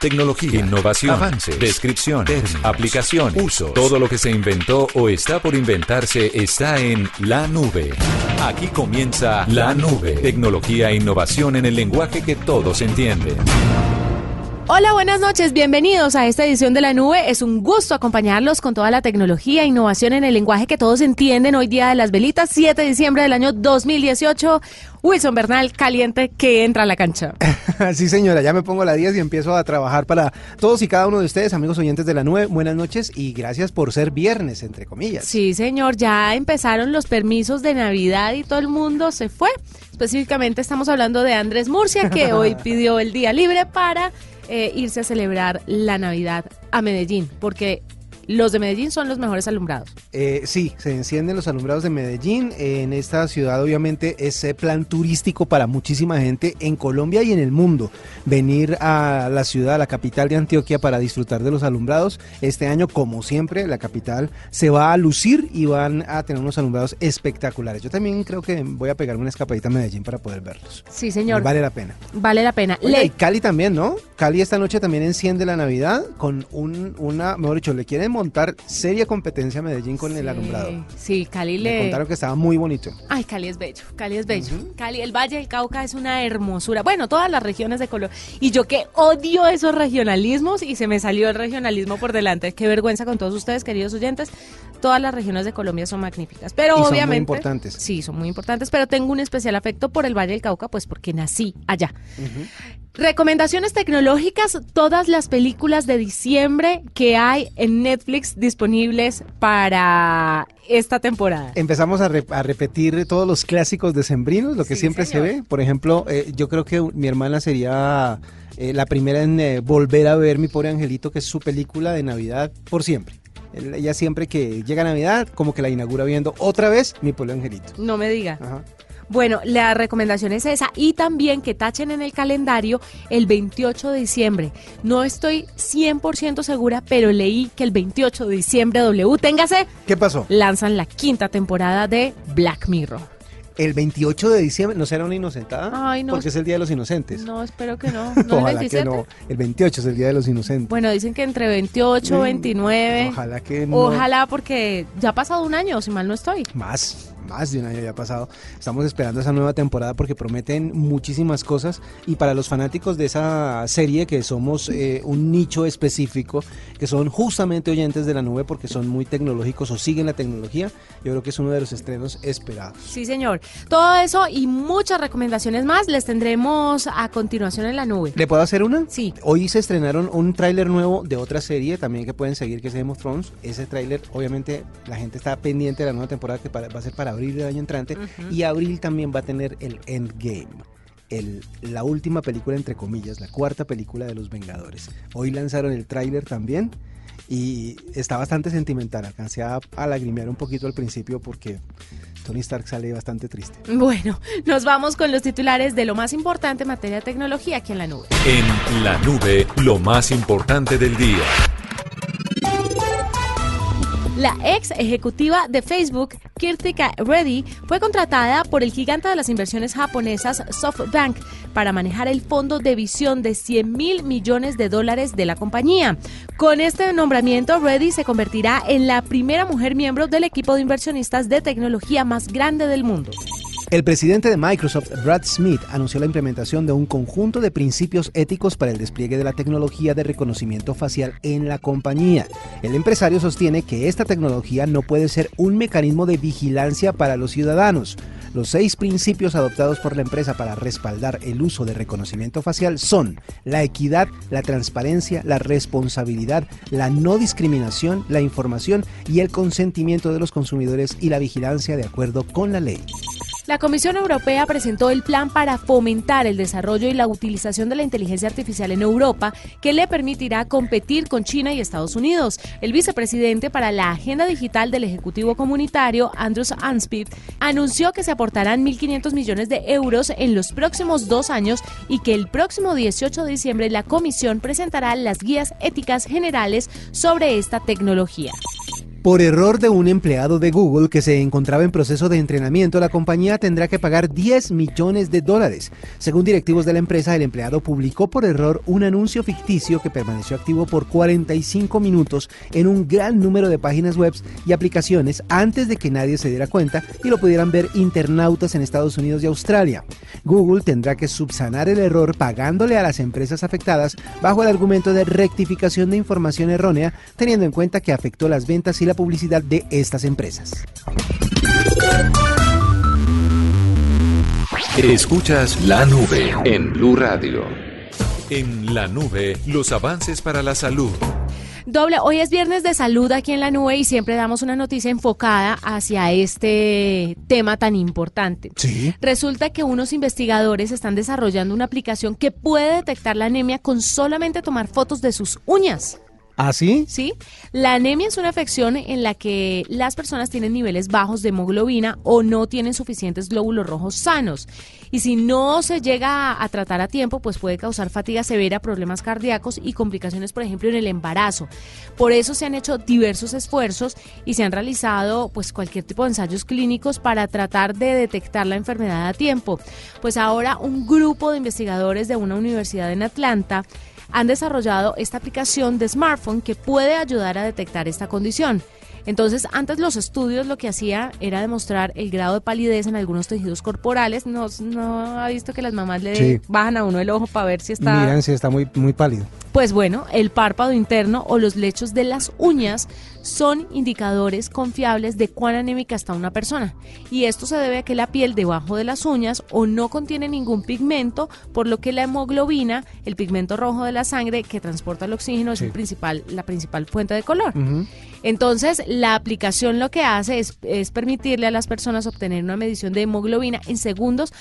Tecnología, innovación, avance, descripción, aplicación, uso. Todo lo que se inventó o está por inventarse está en la nube. Aquí comienza la nube. Tecnología e innovación en el lenguaje que todos entienden. Hola, buenas noches, bienvenidos a esta edición de la nube. Es un gusto acompañarlos con toda la tecnología e innovación en el lenguaje que todos entienden hoy día de las velitas, 7 de diciembre del año 2018. Wilson Bernal, caliente, que entra a la cancha. sí, señora, ya me pongo la 10 y empiezo a trabajar para todos y cada uno de ustedes, amigos oyentes de la nube. Buenas noches y gracias por ser viernes, entre comillas. Sí, señor, ya empezaron los permisos de Navidad y todo el mundo se fue. Específicamente estamos hablando de Andrés Murcia, que hoy pidió el día libre para eh, irse a celebrar la Navidad a Medellín, porque los de Medellín son los mejores alumbrados. Eh, sí, se encienden los alumbrados de Medellín. en esta ciudad obviamente es plan turístico para muchísima gente en Colombia y en el mundo. Venir a la ciudad, a la capital de Antioquia para disfrutar de los alumbrados. Este año, como siempre, la capital se va a lucir y van a tener unos alumbrados espectaculares. Yo también creo que voy a pegarme una escapadita a Medellín para poder verlos. Sí, señor. Vale la pena. Vale la pena. y Cali también, ¿no? Cali esta noche también enciende la Navidad con un, una, mejor dicho, le quieren montar seria competencia a Medellín con el alumbrado. Sí, Cali le... Me contaron que estaba muy bonito. Ay, Cali es bello, Cali es bello. Cali, el Valle del Cauca es una hermosura. Bueno, todas las regiones de Colombia. Y yo que odio esos regionalismos y se me salió el regionalismo por delante. Qué vergüenza con todos ustedes, queridos oyentes. Todas las regiones de Colombia son magníficas, pero obviamente... Son muy importantes. Sí, son muy importantes, pero tengo un especial afecto por el Valle del Cauca, pues porque nací allá. Recomendaciones tecnológicas, todas las películas de diciembre que hay en Netflix disponibles para esta temporada. Empezamos a, repetir todos los clásicos de Sembrinos, lo que siempre se ve. Por ejemplo, eh, yo creo que mi hermana sería eh, la primera en eh, volver a ver Mi Pobre Angelito, que es su película de Navidad por siempre. Ella siempre que llega Navidad, como que la inaugura viendo otra vez Mi Pobre Angelito. No me diga. Bueno, la recomendación es esa y también que tachen en el calendario el 28 de diciembre. No estoy 100% segura, pero leí que el 28 de diciembre W, téngase. ¿Qué pasó? Lanzan la quinta temporada de Black Mirror. El 28 de diciembre, ¿no será una inocentada? Ay, no. Porque es el Día de los Inocentes. No, espero que no. ¿No Ojalá el que no. El 28 es el Día de los Inocentes. Bueno, dicen que entre 28, 29. Ojalá que no. Ojalá porque ya ha pasado un año, si mal no estoy. Más más de un año ya pasado. Estamos esperando esa nueva temporada porque prometen muchísimas cosas y para los fanáticos de esa serie que somos eh, un nicho específico, que son justamente oyentes de la nube porque son muy tecnológicos o siguen la tecnología, yo creo que es uno de los estrenos esperados. Sí, señor. Todo eso y muchas recomendaciones más les tendremos a continuación en la nube. ¿Le puedo hacer una? Sí. Hoy se estrenaron un tráiler nuevo de otra serie también que pueden seguir que es Game of Thrones. Ese tráiler, obviamente, la gente está pendiente de la nueva temporada que va a ser para abril del año entrante. Y abril también va a tener el Endgame. El, la última película, entre comillas, la cuarta película de Los Vengadores. Hoy lanzaron el tráiler también y está bastante sentimental. Alcancé a, a, lagrimear un poquito al principio porque Tony Stark sale bastante triste. Bueno, nos vamos con los titulares de lo más importante en materia de tecnología aquí en la nube. En la nube, lo más importante del día. La ex ejecutiva de Facebook, Kirtika Reddy, fue contratada por el gigante de las inversiones japonesas SoftBank para manejar el fondo de visión de 100 mil millones de dólares de la compañía. Con este nombramiento, Reddy se convertirá en la primera mujer miembro del equipo de inversionistas de tecnología más grande del mundo. El presidente de Microsoft, Brad Smith, anunció la implementación de un conjunto de principios éticos para el despliegue de la tecnología de reconocimiento facial en la compañía. El empresario sostiene que esta tecnología no puede ser un mecanismo de vigilancia para los ciudadanos. Los seis principios adoptados por la empresa para respaldar el uso de reconocimiento facial son la equidad, la transparencia, la responsabilidad, la no discriminación, la información y el consentimiento de los consumidores y la vigilancia de acuerdo con la ley. La Comisión Europea presentó el plan para fomentar el desarrollo y la utilización de la inteligencia artificial en Europa, que le permitirá competir con China y Estados Unidos. El vicepresidente para la Agenda Digital del Ejecutivo Comunitario, Andrews Anspid, anunció que se aportarán 1.500 millones de euros en los próximos dos años y que el próximo 18 de diciembre la Comisión presentará las guías éticas generales sobre esta tecnología. Por error de un empleado de Google que se encontraba en proceso de entrenamiento, la compañía tendrá que pagar 10 millones de dólares. Según directivos de la empresa, el empleado publicó por error un anuncio ficticio que permaneció activo por 45 minutos en un gran número de páginas web y aplicaciones antes de que nadie se diera cuenta y lo pudieran ver internautas en Estados Unidos y Australia. Google tendrá que subsanar el error pagándole a las empresas afectadas bajo el argumento de rectificación de información errónea, teniendo en cuenta que afectó las ventas y la publicidad de estas empresas. Escuchas la nube en Blue Radio. En la nube, los avances para la salud. Doble, hoy es viernes de salud aquí en la nube y siempre damos una noticia enfocada hacia este tema tan importante. Sí. Resulta que unos investigadores están desarrollando una aplicación que puede detectar la anemia con solamente tomar fotos de sus uñas. ¿Ah, sí? Sí. La anemia es una afección en la que las personas tienen niveles bajos de hemoglobina o no tienen suficientes glóbulos rojos sanos. Y si no se llega a, tratar a tiempo, pues puede causar fatiga severa, problemas cardíacos y complicaciones, por ejemplo, en el embarazo. Por eso se han hecho diversos esfuerzos y se han realizado pues cualquier tipo de ensayos clínicos para tratar de detectar la enfermedad a tiempo. Pues ahora un grupo de investigadores de una universidad en Atlanta han desarrollado esta aplicación de smartphone que puede ayudar a detectar esta condición. Entonces, antes los estudios lo que hacía era demostrar el grado de palidez en algunos tejidos corporales. No, no ha visto que las mamás le bajan a uno el ojo para ver si está... Miran si está muy, muy pálido. Pues bueno, el párpado interno o los lechos de las uñas son indicadores confiables de cuán anémica está una persona. Y esto se debe a que la piel debajo de las uñas o no contiene ningún pigmento, por lo que la hemoglobina, el pigmento rojo de la sangre que transporta el oxígeno, es principal, la principal fuente de color. Entonces, la aplicación lo que hace es, es permitirle a las personas obtener una medición de hemoglobina en segundos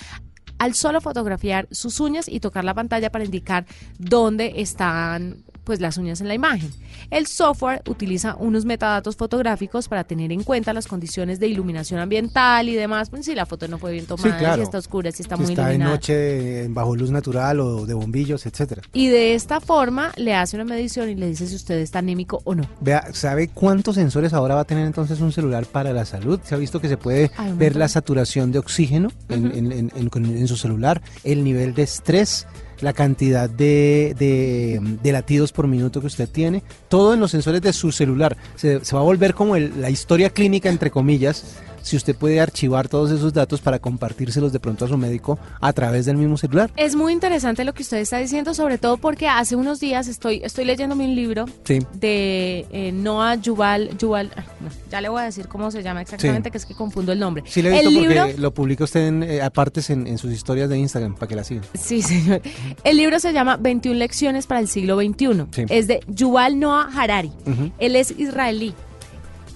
al solo fotografiar sus uñas y tocar la pantalla para indicar dónde están pues las uñas en la imagen. El software utiliza unos metadatos fotográficos para tener en cuenta las condiciones de iluminación ambiental y demás, pues si la foto no fue bien tomada, si está oscura, si está muy está iluminada. Está de noche, bajo luz natural o de bombillos, etcétera. Y de esta forma le hace una medición y le dice si usted está anémico o no. Vea, ¿sabe cuántos sensores ahora va a tener entonces un celular para la salud? Se ha visto que se puede ver la saturación de oxígeno en su celular, el nivel de estrés, la cantidad de, de, latidos por minuto que usted tiene, todo en los sensores de su celular. Se, va a volver como la historia clínica, entre comillas, si usted puede archivar todos esos datos para compartírselos de pronto a su médico a través del mismo celular. Es muy interesante lo que usted está diciendo, sobre todo porque hace unos días estoy, estoy leyéndome un libro de eh, Noah Yuval, Yuval ya le voy a decir cómo se llama exactamente, que es que confundo el nombre. Sí, le he visto el porque libro, lo publica usted en, eh, apartes en, sus historias de Instagram para que la sigan. Sí, señor. El libro se llama 21 lecciones para el siglo XXI. Es de Yuval Noah Harari. Él es israelí.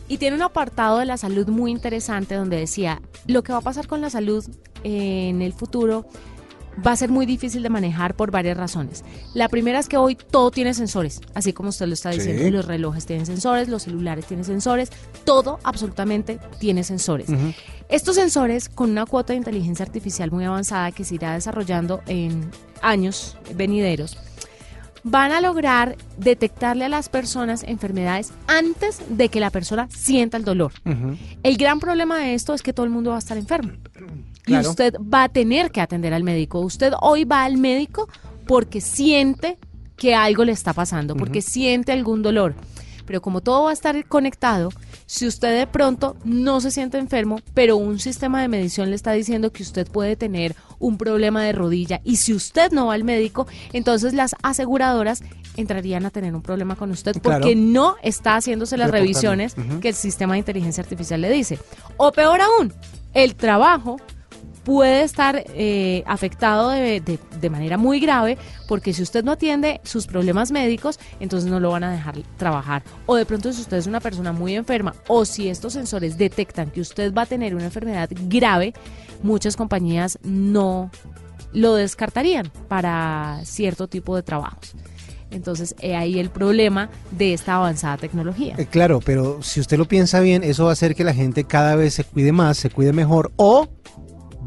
Y tiene un apartado de la salud muy interesante donde decía, lo que va a pasar con la salud en el futuro va a ser muy difícil de manejar por varias razones. La primera es que hoy todo tiene sensores, así como usted lo está diciendo, los relojes tienen sensores, los celulares tienen sensores, todo absolutamente tiene sensores. Estos sensores con una cuota de inteligencia artificial muy avanzada que se irá desarrollando en años venideros, van a lograr detectarle a las personas enfermedades antes de que la persona sienta el dolor. El gran problema de esto es que todo el mundo va a estar enfermo. Y usted va a tener que atender al médico. Usted hoy va al médico porque siente que algo le está pasando, porque siente algún dolor. Pero como todo va a estar conectado, si usted de pronto no se siente enfermo, pero un sistema de medición le está diciendo que usted puede tener un problema de rodilla y si usted no va al médico, entonces las aseguradoras entrarían a tener un problema con usted porque no está haciéndose las revisiones que el sistema de inteligencia artificial le dice. O peor aún, el trabajo puede estar eh, afectado de, de, manera muy grave porque si usted no atiende sus problemas médicos, entonces no lo van a dejar trabajar. O de pronto si usted es una persona muy enferma o si estos sensores detectan que usted va a tener una enfermedad grave, muchas compañías no lo descartarían para cierto tipo de trabajos. Entonces, ahí el problema de esta avanzada tecnología. Eh, claro, pero si usted lo piensa bien, eso va a hacer que la gente cada vez se cuide más, se cuide mejor o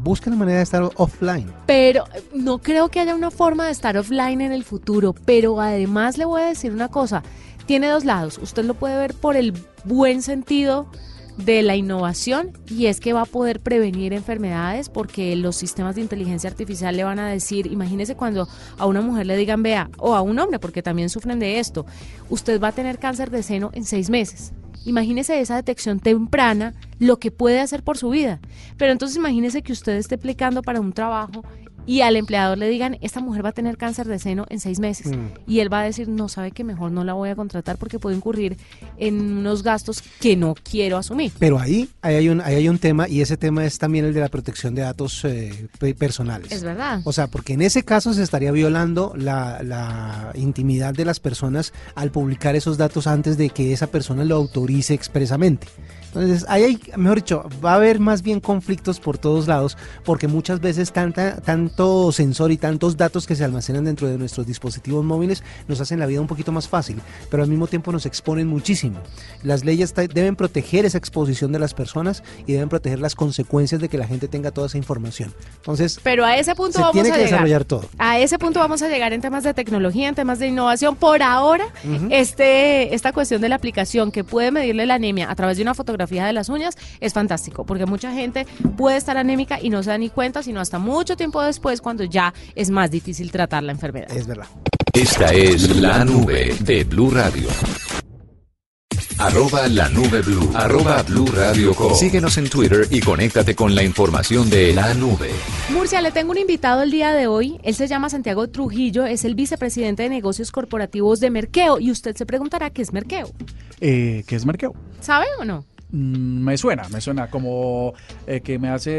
busca la manera de estar offline. Pero no creo que haya una forma de estar offline en el futuro, pero además le voy a decir una cosa, tiene dos lados. Usted lo puede ver por el buen sentido de la innovación y es que va a poder prevenir enfermedades porque los sistemas de inteligencia artificial le van a decir, imagínese cuando a una mujer le digan, vea, o a un hombre, porque también sufren de esto, usted va a tener cáncer de seno en seis meses. Imagínese esa detección temprana, lo que puede hacer por su vida. Pero entonces imagínese que usted esté aplicando para un trabajo y al empleador le digan, esta mujer va a tener cáncer de seno en seis meses. Mm. Y él va a decir, no, sabe que mejor no la voy a contratar porque puedo incurrir en unos gastos que no quiero asumir. Pero ahí, hay, un, ahí hay un tema y ese tema es también el de la protección de datos eh, personales. Es verdad. O sea, porque en ese caso se estaría violando la, la intimidad de las personas al publicar esos datos antes de que esa persona lo autorice expresamente. Entonces, ahí hay, mejor dicho, va a haber más bien conflictos por todos lados, porque muchas veces tanta, tanto sensor y tantos datos que se almacenan dentro de nuestros dispositivos móviles nos hacen la vida un poquito más fácil, pero al mismo tiempo nos exponen muchísimo. Las leyes deben proteger esa exposición de las personas y deben proteger las consecuencias de que la gente tenga toda esa información. Entonces, pero a ese punto vamos tiene a que desarrollar todo. A ese punto vamos a llegar en temas de tecnología, en temas de innovación. Por ahora, este, esta cuestión de la aplicación que puede medirle la anemia a través de una fotografía de las uñas es fantástico, porque mucha gente puede estar anémica y no se da ni cuenta, sino hasta mucho tiempo después, cuando ya es más difícil tratar la enfermedad. Es verdad. Esta es la nube de Blue Radio. Arroba la nube blue. Arroba blue radio Síguenos en Twitter y conéctate con la información de la nube. Murcia, le tengo un invitado el día de hoy. Él se llama Santiago Trujillo, es el vicepresidente de negocios corporativos de Merkeo. Y usted se preguntará qué es Merkeo. Eh, ¿Qué es Merkeo? ¿Sabe o no? Mm, me suena, me suena como eh, que me hace,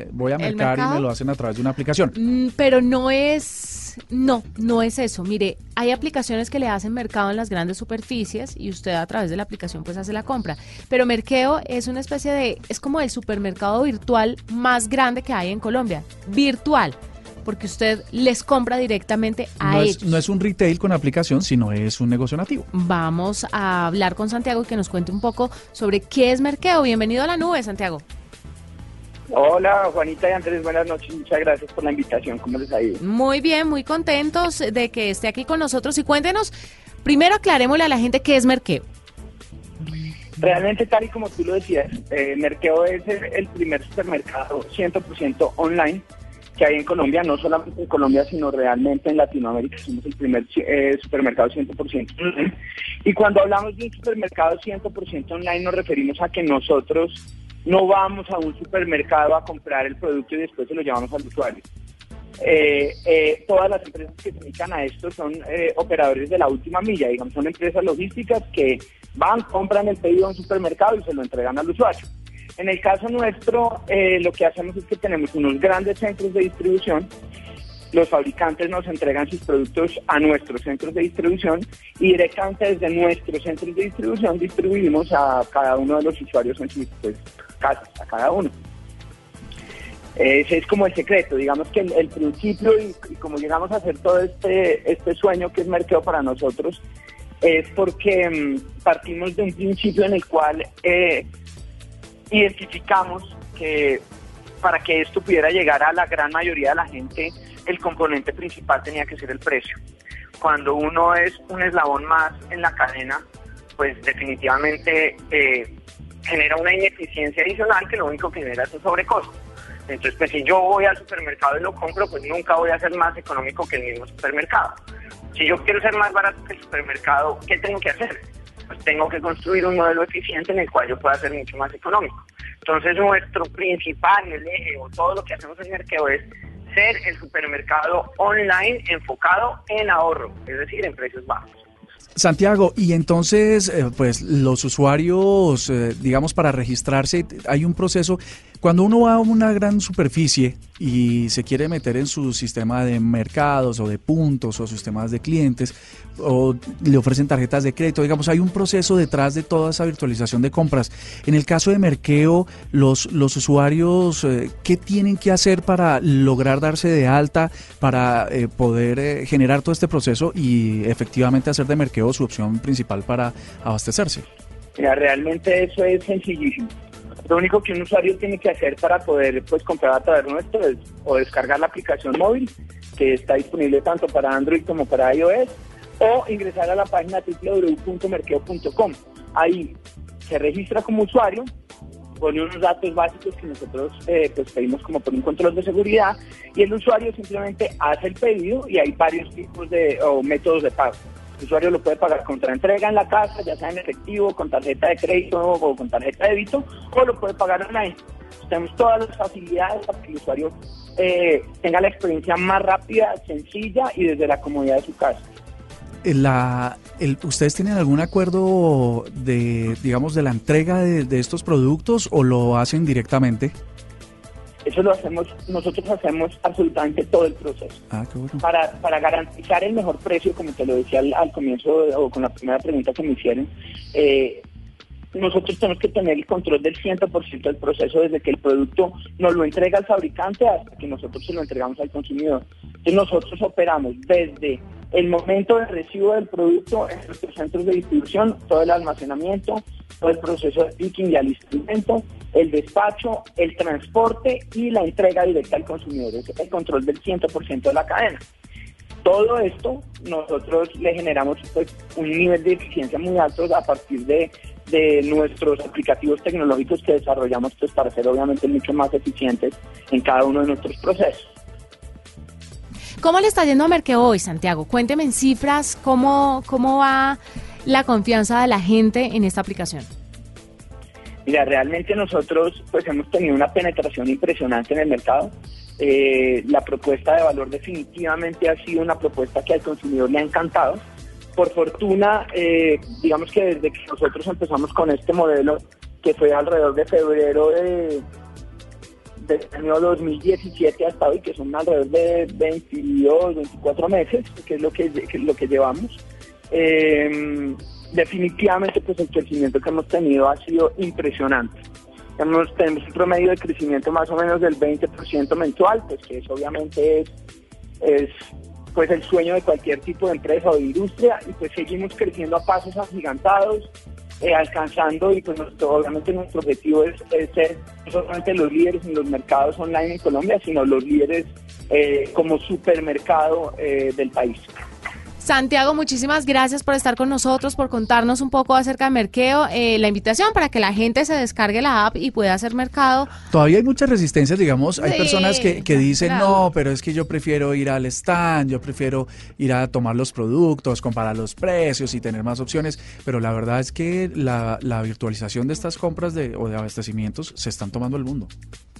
eh, voy a mercar y me lo hacen a través de una aplicación. Mm, pero no es, no, no es eso. Mire, hay aplicaciones que le hacen mercado en las grandes superficies y usted a través de la aplicación pues hace la compra. Pero Merkeo es una especie de, es como el supermercado virtual más grande que hay en Colombia, virtual porque usted les compra directamente a no ellos. Es, no es un retail con aplicación, sino es un negocio nativo. Vamos a hablar con Santiago y que nos cuente un poco sobre qué es Merkeo. Bienvenido a la nube, Santiago. Hola Juanita y Andrés, buenas noches, muchas gracias por la invitación, ¿cómo les ha ido? Muy bien, muy contentos de que esté aquí con nosotros y cuéntenos, primero aclarémosle a la gente qué es Merkeo. Realmente, tal y como tú lo decías, eh, Merkeo es el primer supermercado 100% online que hay en Colombia, no solamente en Colombia, sino realmente en Latinoamérica. Somos el primer eh, supermercado 100% online. Y cuando hablamos de un supermercado 100% online, nos referimos a que nosotros no vamos a un supermercado a comprar el producto y después se lo llevamos al usuario. Eh, eh, todas las empresas que se dedican a esto son operadores de la última milla, digamos, son empresas logísticas que van, compran el pedido a un supermercado y se lo entregan al usuario. En el caso nuestro, eh, lo que hacemos es que tenemos unos grandes centros de distribución. Los fabricantes nos entregan sus productos a nuestros centros de distribución y directamente desde nuestros centros de distribución distribuimos a cada uno de los usuarios en sus pues, casas, a cada uno. Ese es como el secreto, digamos que el, principio y, como llegamos a hacer todo este, este sueño que es mercado para nosotros, es porque mm, partimos de un principio en el cual eh, identificamos que para que esto pudiera llegar a la gran mayoría de la gente, el componente principal tenía que ser el precio. Cuando uno es un eslabón más en la cadena, pues definitivamente eh, genera una ineficiencia adicional que lo único que genera es un sobrecosto. Entonces, pues si yo voy al supermercado y lo compro, pues nunca voy a ser más económico que el mismo supermercado. Si yo quiero ser más barato que el supermercado, ¿qué tengo que hacer? Pues tengo que construir un modelo eficiente en el cual yo pueda ser mucho más económico. Entonces nuestro principal eje o todo lo que hacemos en Merkeo es ser el supermercado online enfocado en ahorro, es decir, en precios bajos. Santiago, y entonces, eh, pues los usuarios, eh, digamos, para registrarse, hay un proceso cuando uno va a una gran superficie y se quiere meter en su sistema de mercados o de puntos o sistemas de clientes o le ofrecen tarjetas de crédito, digamos, hay un proceso detrás de toda esa virtualización de compras. En el caso de Merkeo, los, los usuarios, eh, ¿qué tienen que hacer para lograr darse de alta, para eh, poder eh, generar todo este proceso y efectivamente hacer de Merkeo su opción principal para abastecerse? Mira, realmente eso es sencillísimo. Lo único que un usuario tiene que hacer para poder pues comprar a través nuestro es o descargar la aplicación móvil, que está disponible tanto para Android como para iOS, o ingresar a la página www.merkeo.com. Ahí se registra como usuario, pone unos datos básicos que nosotros eh, pues pedimos como por un control de seguridad y el usuario simplemente hace el pedido y hay varios tipos de o métodos de pago. El usuario lo puede pagar contra entrega en la casa, ya sea en efectivo, con tarjeta de crédito o con tarjeta de débito, o lo puede pagar online. Tenemos todas las facilidades para que el usuario eh, tenga la experiencia más rápida, sencilla y desde la comodidad de su casa. La, ¿Ustedes tienen algún acuerdo de, digamos, de la entrega de, estos productos o lo hacen directamente? Eso lo hacemos, nosotros hacemos absolutamente todo el proceso. Ah, qué bueno. Para, para garantizar el mejor precio, como te lo decía al, comienzo o con la primera pregunta que me hicieron, eh, nosotros tenemos que tener el control del 100% del proceso desde que el producto nos lo entrega el fabricante hasta que nosotros se lo entregamos al consumidor. Entonces nosotros operamos desde el momento de recibo del producto en nuestros centros de distribución, todo el almacenamiento, todo el proceso de picking y alistamiento, el despacho, el transporte y la entrega directa al consumidor. El control del 100% de la cadena. Todo esto nosotros le generamos pues, un nivel de eficiencia muy alto a partir de, de nuestros aplicativos tecnológicos que desarrollamos pues, para ser obviamente mucho más eficientes en cada uno de nuestros procesos. ¿Cómo le está yendo a Merkeo hoy, Santiago? Cuénteme en cifras cómo, cómo va la confianza de la gente en esta aplicación. Mira, realmente nosotros pues hemos tenido una penetración impresionante en el mercado. Eh, la propuesta de valor definitivamente ha sido una propuesta que al consumidor le ha encantado. Por fortuna, eh, digamos que desde que nosotros empezamos con este modelo, que fue alrededor de febrero de, del año 2017 hasta hoy, que son alrededor de 22, 24 meses, que es lo que, lo que llevamos. Em, definitivamente pues el crecimiento que hemos tenido ha sido impresionante. Tenemos un promedio de crecimiento más o menos del 20% mensual, pues que eso obviamente es pues el sueño de cualquier tipo de empresa o de industria y pues seguimos creciendo a pasos agigantados eh, alcanzando y pues obviamente nuestro objetivo es, ser no solamente los líderes en los mercados online en Colombia, sino los líderes eh, como supermercado eh, del país. Santiago, muchísimas gracias por estar con nosotros, por contarnos un poco acerca de Merkeo. Eh, la invitación para que la gente se descargue la app y pueda hacer mercado. Todavía hay muchas resistencias, digamos. Hay personas que, dicen, no, pero es que yo prefiero ir al stand, yo prefiero ir a tomar los productos, comparar los precios y tener más opciones. Pero la verdad es que la, virtualización de estas compras de, o de abastecimientos se están tomando el mundo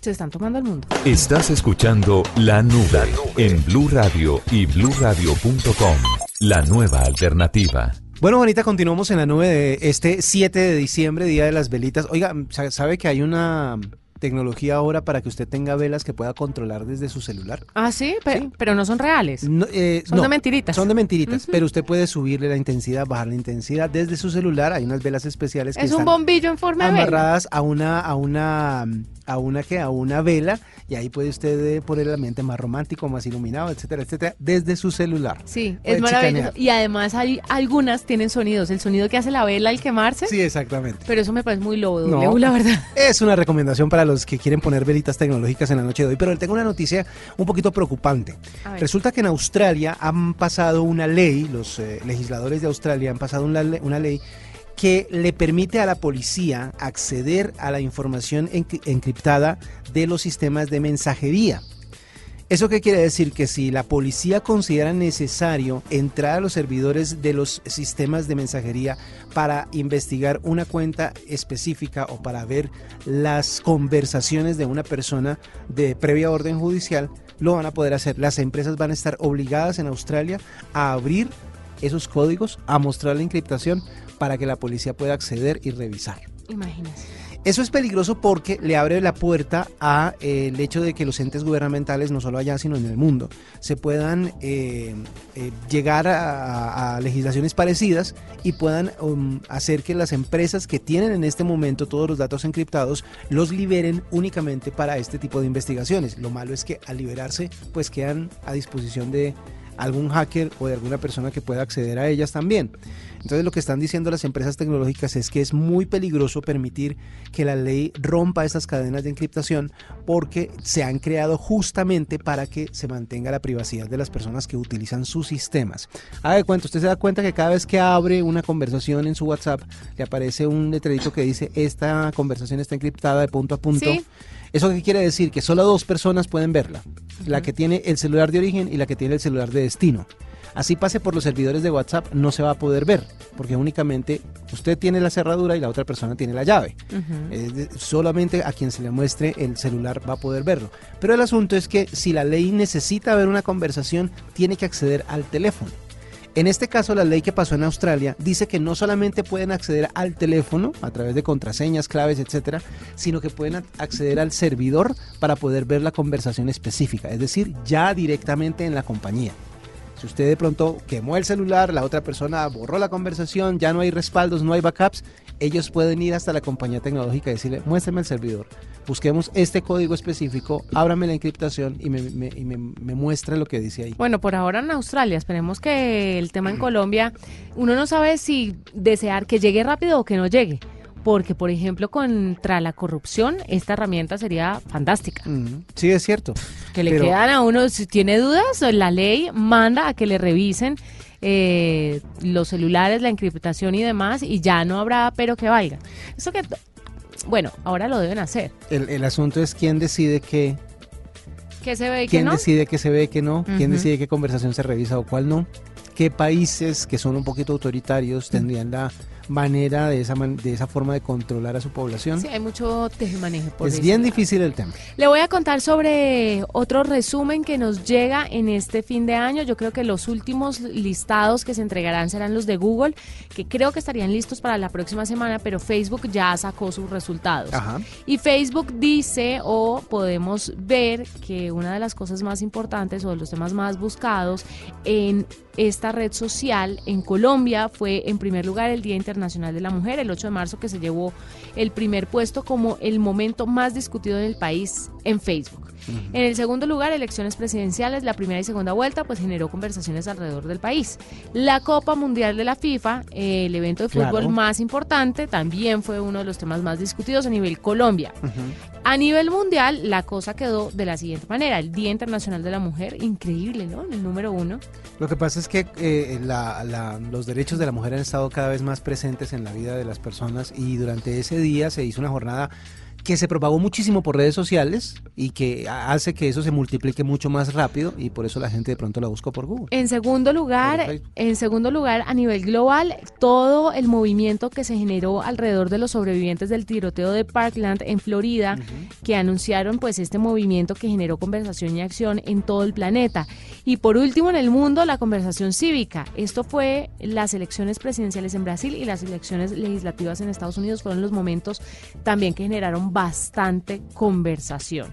se están tomando el mundo. Estás escuchando La Nube, en Blue Radio y bluradio.com. La nueva alternativa. Bueno, Bonita, continuamos en la nube de este 7 de diciembre, Día de las Velitas. Oiga, ¿sabe que hay una tecnología ahora para que usted tenga velas que pueda controlar desde su celular. Ah, sí, pero, no son reales. Eh, son de mentiritas. Son de mentiritas, pero usted puede subirle la intensidad, bajar la intensidad desde su celular. Hay unas velas especiales que es un bombillo en forma de amarradas a una a una a una que a una vela y ahí puede usted eh, poner el ambiente más romántico, más iluminado, etcétera, etcétera, desde su celular. Sí, es maravilloso. Y además hay algunas tienen sonidos, el sonido que hace la vela al quemarse. Sí, exactamente. Pero eso me parece muy lobo, no, la verdad. Es una recomendación para los que quieren poner velitas tecnológicas en la noche de hoy, pero tengo una noticia un poquito preocupante. Resulta que en Australia han pasado una ley, los eh, legisladores de Australia han pasado una, una ley que le permite a la policía acceder a la información encriptada de los sistemas de mensajería. ¿Eso qué quiere decir? Que si la policía considera necesario entrar a los servidores de los sistemas de mensajería para investigar una cuenta específica o para ver las conversaciones de una persona de previa orden judicial, lo van a poder hacer. Las empresas van a estar obligadas en Australia a abrir esos códigos, a mostrar la encriptación para que la policía pueda acceder y revisar. Imagínese. Eso es peligroso porque le abre la puerta a eh, el hecho de que los entes gubernamentales, no solo allá, sino en el mundo, se puedan eh, eh, llegar a, legislaciones parecidas y puedan um, hacer que las empresas que tienen en este momento todos los datos encriptados los liberen únicamente para este tipo de investigaciones. Lo malo es que al liberarse, pues quedan a disposición de algún hacker o de alguna persona que pueda acceder a ellas también. Entonces lo que están diciendo las empresas tecnológicas es que es muy peligroso permitir que la ley rompa esas cadenas de encriptación porque se han creado justamente para que se mantenga la privacidad de las personas que utilizan sus sistemas. Haga de cuenta, usted se da cuenta que cada vez que abre una conversación en su WhatsApp le aparece un letrerito que dice esta conversación está encriptada de punto a punto. ¿Eso qué quiere decir? Que solo dos personas pueden verla. La que tiene el celular de origen y la que tiene el celular de destino. Así pase por los servidores de WhatsApp, no se va a poder ver, porque únicamente usted tiene la cerradura y la otra persona tiene la llave. solamente a quien se le muestre el celular va a poder verlo. Pero el asunto es que si la ley necesita ver una conversación, tiene que acceder al teléfono. En este caso, la ley que pasó en Australia dice que no solamente pueden acceder al teléfono a través de contraseñas, claves, etcétera, sino que pueden acceder al servidor para poder ver la conversación específica, es decir, ya directamente en la compañía. Si usted de pronto quemó el celular, la otra persona borró la conversación, ya no hay respaldos, no hay backups, ellos pueden ir hasta la compañía tecnológica y decirle, muéstrame el servidor, busquemos este código específico, ábrame la encriptación y me, me, muestra lo que dice ahí. Bueno, por ahora en Australia, esperemos que el tema en Colombia, uno no sabe si desear que llegue rápido o que no llegue porque, por ejemplo, contra la corrupción, esta herramienta sería fantástica. Sí, es cierto. Que le quedan a uno, si tiene dudas, la ley manda a que le revisen eh, los celulares, la encriptación y demás, y ya no habrá pero que valga. Eso que, bueno, ahora lo deben hacer. El, asunto es quién decide que... ¿Qué se ve y ¿Quién no? decide que se ve y que no? ¿Quién decide qué conversación se revisa o cuál no? ¿Qué países que son un poquito autoritarios tendrían la manera, de esa, de esa forma de controlar a su población. Sí, hay mucho tejemaneje. Por es bien difícil el tema. Le voy a contar sobre otro resumen que nos llega en este fin de año. Yo creo que los últimos listados que se entregarán serán los de Google, que creo que estarían listos para la próxima semana, pero Facebook ya sacó sus resultados. Y Facebook dice o podemos ver que una de las cosas más importantes o de los temas más buscados en esta red social en Colombia fue en primer lugar el Día Internacional de la Mujer, el 8 de marzo que se llevó el primer puesto como el momento más discutido en el país en Facebook. En el segundo lugar, elecciones presidenciales, la primera y segunda vuelta, pues generó conversaciones alrededor del país. La Copa Mundial de la FIFA, el evento de fútbol más importante, también fue uno de los temas más discutidos a nivel Colombia. A nivel mundial, la cosa quedó de la siguiente manera. El Día Internacional de la Mujer, increíble, ¿no? El número uno. Lo que pasa es que eh, los derechos de la mujer han estado cada vez más presentes en la vida de las personas y durante ese día se hizo una jornada que se propagó muchísimo por redes sociales y que hace que eso se multiplique mucho más rápido y por eso la gente de pronto la buscó por Google. En segundo lugar, en segundo lugar a nivel global, todo el movimiento que se generó alrededor de los sobrevivientes del tiroteo de Parkland en Florida, que anunciaron pues este movimiento que generó conversación y acción en todo el planeta. Y por último en el mundo la conversación cívica. Esto fue las elecciones presidenciales en Brasil y las elecciones legislativas en Estados Unidos fueron los momentos también que generaron bastante conversación.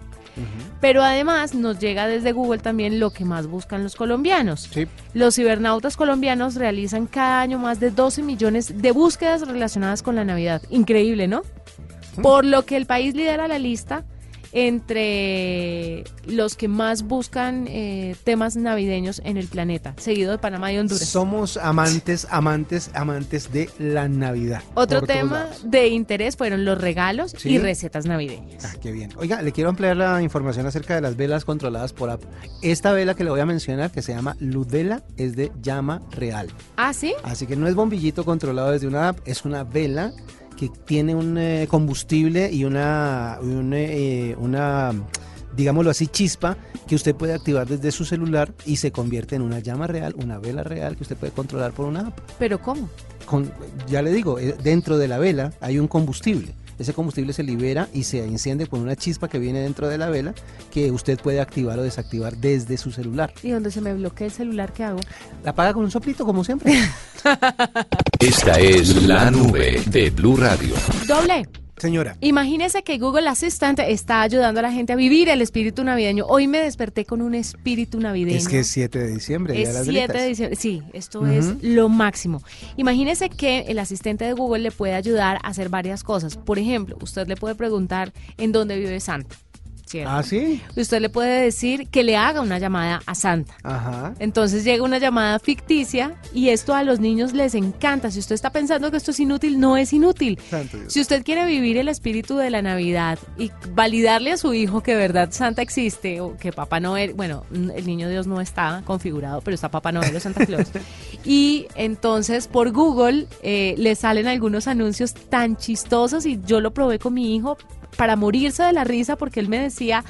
Pero además nos llega desde Google también lo que más buscan los colombianos. Los cibernautas colombianos realizan cada año más de 12 millones de búsquedas relacionadas con la Navidad. Increíble, ¿no? Por lo que el país lidera la lista entre los que más buscan eh, temas navideños en el planeta, seguido de Panamá y Honduras. Somos amantes, amantes, amantes de la Navidad. Otro tema de interés fueron los regalos y recetas navideñas. Ah, qué bien. Oiga, le quiero ampliar la información acerca de las velas controladas por app. Esta vela que le voy a mencionar, que se llama Ludela, es de llama real. Ah, sí. Así que no es bombillito controlado desde una app, es una vela que tiene un eh, combustible y una, eh, una, digámoslo así, chispa que usted puede activar desde su celular y se convierte en una llama real, una vela real que usted puede controlar por una app. ¿Pero cómo? Con, ya le digo, eh, dentro de la vela hay un combustible ese combustible se libera y se enciende con una chispa que viene dentro de la vela que usted puede activar o desactivar desde su celular. ¿Y donde se me bloquea el celular qué hago? La apaga con un soplito como siempre. Esta es la nube de Blue Radio. Doble. Señora. Imagínese que Google Assistant está ayudando a la gente a vivir el espíritu navideño. Hoy me desperté con un espíritu navideño. Es que es 7 de diciembre. Es 7 de diciembre. Sí, esto es lo máximo. Imagínese que el asistente de Google le puede ayudar a hacer varias cosas. Por ejemplo, usted le puede preguntar en dónde vive Santa. ¿Cierto? ¿Ah, sí? Usted le puede decir que le haga una llamada a Santa. Ajá. Entonces llega una llamada ficticia y esto a los niños les encanta. Si usted está pensando que esto es inútil, no es inútil. Santo Dios. Si usted quiere vivir el espíritu de la Navidad y validarle a su hijo que verdad Santa existe o que Papá Noel, bueno, el niño Dios no está configurado, pero está Papá Noel o Santa Claus. y entonces por Google eh, le salen algunos anuncios tan chistosos y yo lo probé con mi hijo para morirse de la risa porque él me decía,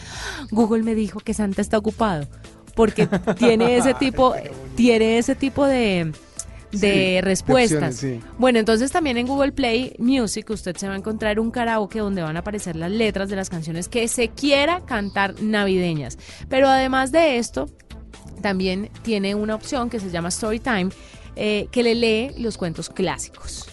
Google me dijo que Santa está ocupado porque tiene ese tipo, tiene ese tipo de de Sí, respuestas. de opciones, sí. Bueno, entonces también en Google Play Music usted se va a encontrar un karaoke donde van a aparecer las letras de las canciones que se quiera cantar navideñas. Pero además de esto, también tiene una opción que se llama Storytime, eh, que le lee los cuentos clásicos.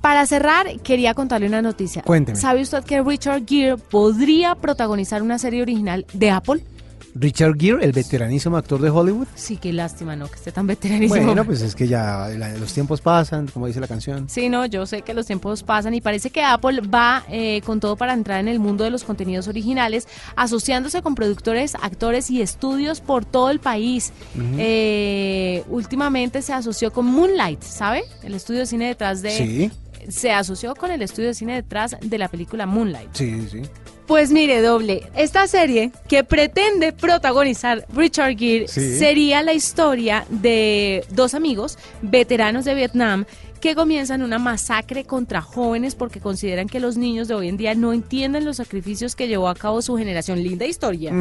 Para cerrar, quería contarle una noticia. Cuénteme. ¿Sabe usted que Richard Gere podría protagonizar una serie original de Apple? Richard Gere, el veteranísimo actor de Hollywood. Sí, qué lástima, ¿no? Que esté tan veteranísimo. Bueno, pues es que ya la- los tiempos pasan, como dice la canción. Sí, no, yo sé que los tiempos pasan y parece que Apple va eh, con todo para entrar en el mundo de los contenidos originales, asociándose con productores, actores y estudios por todo el país. Eh, últimamente se asoció con Moonlight, ¿sabe? El estudio de cine detrás de... Sí, Se asoció con el estudio de cine detrás de la película Moonlight. sí, sí. Pues mire, doble, esta serie que pretende protagonizar Richard Gere Sí. sería la historia de dos amigos veteranos de Vietnam que comienzan una masacre contra jóvenes porque consideran que los niños de hoy en día no entienden los sacrificios que llevó a cabo su generación. Linda historia.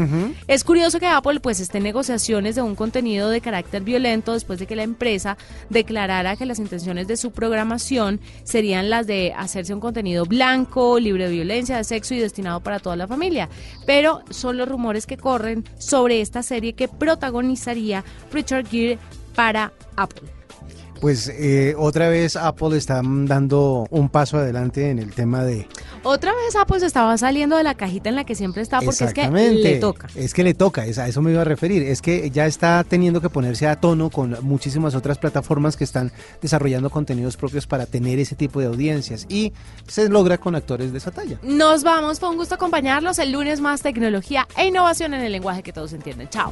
Es curioso que Apple pues esté en negociaciones de un contenido de carácter violento después de que la empresa declarara que las intenciones de su programación serían las de hacerse un contenido blanco, libre de violencia, de sexo y destinado para toda la familia. Pero son los rumores que corren sobre esta serie que protagonizaría Richard Gere para Apple. Pues eh, otra vez Apple está dando un paso adelante en el tema de... Otra vez Apple se estaba saliendo de la cajita en la que siempre está porque es que le toca. Es que le toca, es a eso me iba a referir. Es que ya está teniendo que ponerse a tono con muchísimas otras plataformas que están desarrollando contenidos propios para tener ese tipo de audiencias y se logra con actores de esa talla. Nos vamos, fue un gusto acompañarlos el lunes más tecnología e innovación en el lenguaje que todos entienden. Chao.